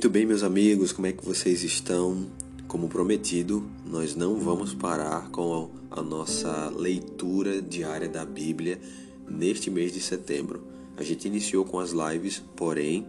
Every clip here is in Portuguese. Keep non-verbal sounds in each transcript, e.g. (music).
Muito bem, meus amigos, como é que vocês estão? Como prometido, nós não vamos parar com a nossa leitura diária da Bíblia neste mês de setembro. A gente iniciou com as lives, porém,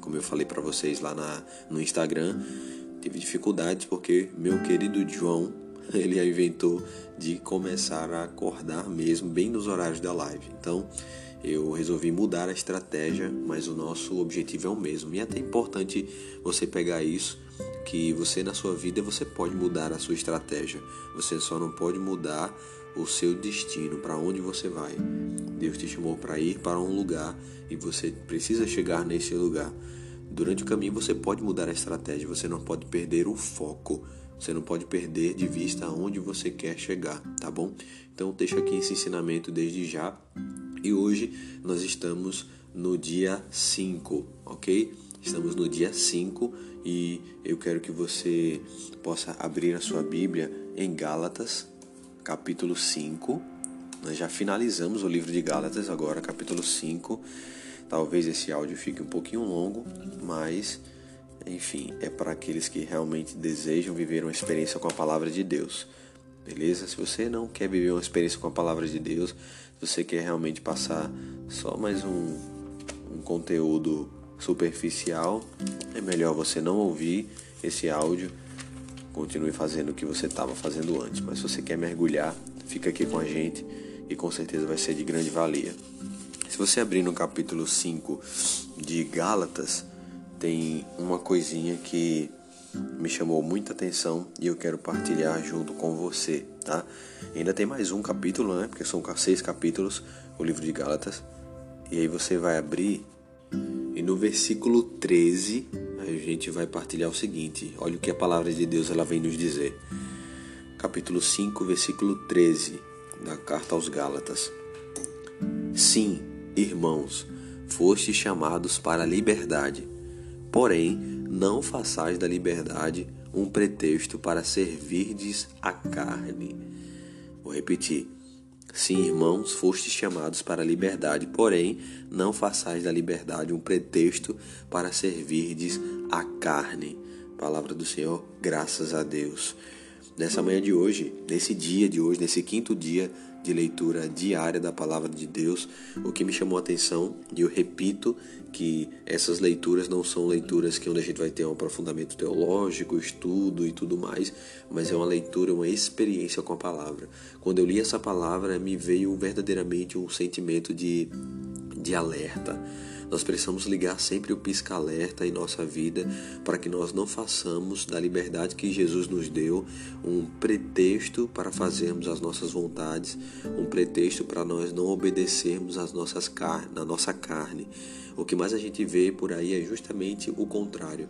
como eu falei para vocês lá na, no Instagram, tive dificuldades porque meu querido João, (laughs) ele inventou de começar a acordar mesmo bem nos horários da live. Então, eu resolvi mudar a estratégia, mas o nosso objetivo é o mesmo. E é até importante você pegar isso, que você na sua vida você pode mudar a sua estratégia. Você só não pode mudar o seu destino, para onde você vai. Deus te chamou para ir para um lugar e você precisa chegar nesse lugar. Durante o caminho você pode mudar a estratégia, você não pode perder o foco. Você não pode perder de vista aonde você quer chegar, tá bom? Então deixa aqui esse ensinamento desde já e hoje nós estamos no dia 5, ok? Estamos no dia 5 e eu quero que você possa abrir a sua Bíblia em Gálatas, capítulo 5. Nós já finalizamos o livro de Gálatas, agora capítulo 5. Talvez esse áudio fique um pouquinho longo, mas enfim, é para aqueles que realmente desejam viver uma experiência com a palavra de Deus. Beleza? Se você não quer viver uma experiência com a palavra de Deus, se você quer realmente passar só mais um, um conteúdo superficial, é melhor você não ouvir esse áudio. Continue fazendo o que você estava fazendo antes. Mas se você quer mergulhar, fica aqui com a gente e com certeza vai ser de grande valia. Se você abrir no capítulo 5 de Gálatas, tem uma coisinha que me chamou muita atenção e eu quero partilhar junto com você, tá? Ainda tem mais um capítulo, né? Porque são seis capítulos, o livro de Gálatas. E aí você vai abrir e no versículo 13 a gente vai partilhar o seguinte: olha o que a palavra de Deus ela vem nos dizer. Capítulo 5, versículo 13 da carta aos Gálatas. Sim, irmãos, fostes chamados para a liberdade. Porém, não façais da liberdade um pretexto para servirdes a carne. Vou repetir. Sim, irmãos, fostes chamados para a liberdade, porém, não façais da liberdade um pretexto para servirdes a carne. Palavra do Senhor, graças a Deus. Nessa manhã de hoje, nesse dia de hoje, nesse quinto dia de leitura diária da palavra de Deus, o que me chamou a atenção, e eu repito que essas leituras não são leituras que onde a gente vai ter um aprofundamento teológico, estudo e tudo mais, mas é uma leitura, uma experiência com a palavra. Quando eu li essa palavra, me veio verdadeiramente um sentimento de, de alerta nós precisamos ligar sempre o pisca-alerta em nossa vida para que nós não façamos da liberdade que Jesus nos deu um pretexto para fazermos as nossas vontades, um pretexto para nós não obedecermos às nossas car na nossa carne. O que mais a gente vê por aí é justamente o contrário.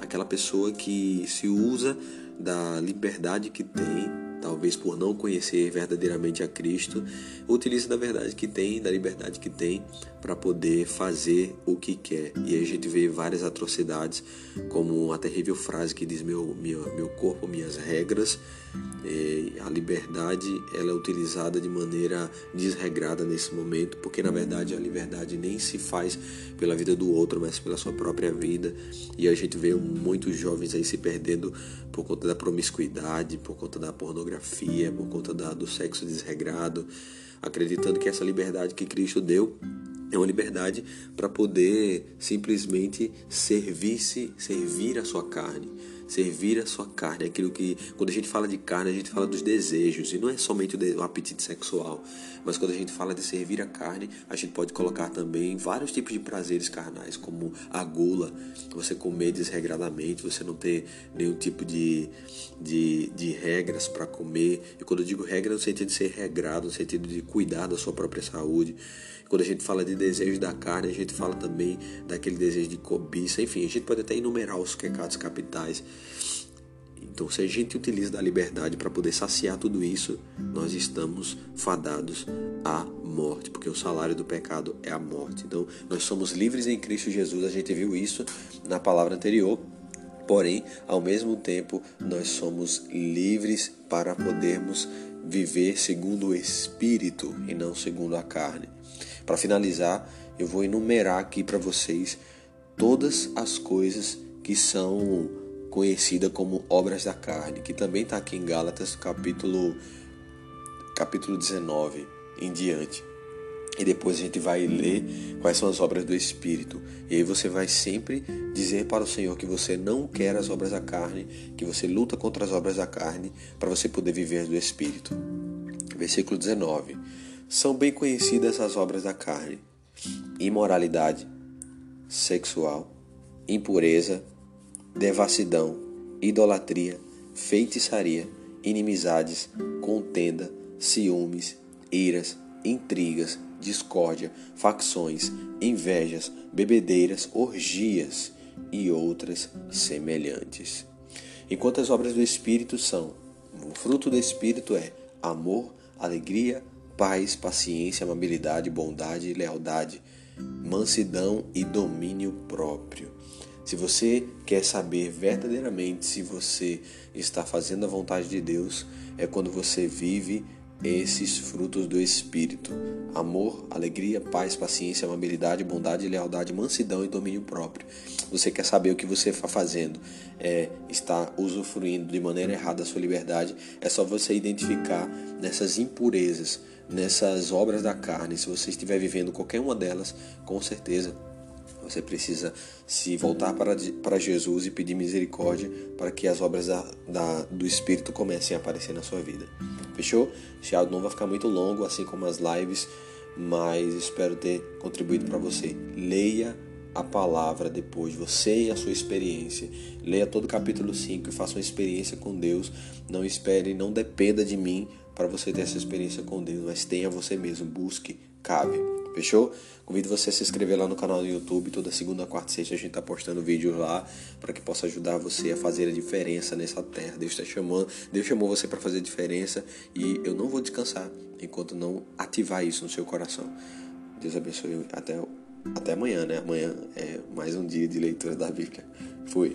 Aquela pessoa que se usa da liberdade que tem talvez por não conhecer verdadeiramente a Cristo, utiliza da verdade que tem, da liberdade que tem, para poder fazer o que quer. E aí a gente vê várias atrocidades, como a terrível frase que diz: Meu, meu, meu corpo, minhas regras. E a liberdade ela é utilizada de maneira desregrada nesse momento, porque na verdade a liberdade nem se faz pela vida do outro, mas pela sua própria vida. E a gente vê muitos jovens aí se perdendo por conta da promiscuidade, por conta da pornografia, por conta da, do sexo desregrado, acreditando que essa liberdade que Cristo deu é uma liberdade para poder simplesmente servir-se, servir a sua carne servir a sua carne, aquilo que quando a gente fala de carne, a gente fala dos desejos, e não é somente o apetite sexual, mas quando a gente fala de servir a carne, a gente pode colocar também vários tipos de prazeres carnais, como a gula, você comer desregradamente, você não ter nenhum tipo de, de, de regras para comer, e quando eu digo regra, no sentido de ser regrado, no sentido de cuidar da sua própria saúde, quando a gente fala de desejo da carne, a gente fala também daquele desejo de cobiça. Enfim, a gente pode até enumerar os pecados capitais. Então, se a gente utiliza da liberdade para poder saciar tudo isso, nós estamos fadados à morte, porque o salário do pecado é a morte. Então, nós somos livres em Cristo Jesus, a gente viu isso na palavra anterior. Porém, ao mesmo tempo, nós somos livres para podermos viver segundo o Espírito e não segundo a carne. Para finalizar, eu vou enumerar aqui para vocês todas as coisas que são conhecidas como obras da carne, que também está aqui em Gálatas, capítulo, capítulo 19 em diante. E depois a gente vai ler quais são as obras do Espírito. E aí você vai sempre dizer para o Senhor que você não quer as obras da carne, que você luta contra as obras da carne, para você poder viver do Espírito. Versículo 19. São bem conhecidas as obras da carne: imoralidade sexual, impureza, devassidão, idolatria, feitiçaria, inimizades, contenda, ciúmes, iras, intrigas, discórdia, facções, invejas, bebedeiras, orgias e outras semelhantes. Enquanto as obras do Espírito são: o fruto do Espírito é amor, alegria, paz, paciência, amabilidade, bondade, lealdade, mansidão e domínio próprio. Se você quer saber verdadeiramente se você está fazendo a vontade de Deus, é quando você vive esses frutos do Espírito: amor, alegria, paz, paciência, amabilidade, bondade, lealdade, mansidão e domínio próprio. Você quer saber o que você está fazendo, é, está usufruindo de maneira errada a sua liberdade, é só você identificar nessas impurezas, nessas obras da carne. Se você estiver vivendo qualquer uma delas, com certeza você precisa se voltar para, para Jesus e pedir misericórdia para que as obras da, da, do Espírito comecem a aparecer na sua vida. Fechou? Esse áudio não vai ficar muito longo, assim como as lives, mas espero ter contribuído para você. Leia a palavra depois, você e a sua experiência. Leia todo o capítulo 5 e faça uma experiência com Deus. Não espere, não dependa de mim para você ter essa experiência com Deus, mas tenha você mesmo. Busque, cabe. Fechou? Convido você a se inscrever lá no canal do YouTube. Toda segunda, quarta e sexta a gente tá postando vídeos lá para que possa ajudar você a fazer a diferença nessa terra. Deus está chamando, Deus chamou você para fazer a diferença e eu não vou descansar enquanto não ativar isso no seu coração. Deus abençoe até até amanhã, né? Amanhã é mais um dia de leitura da Bíblia. Fui.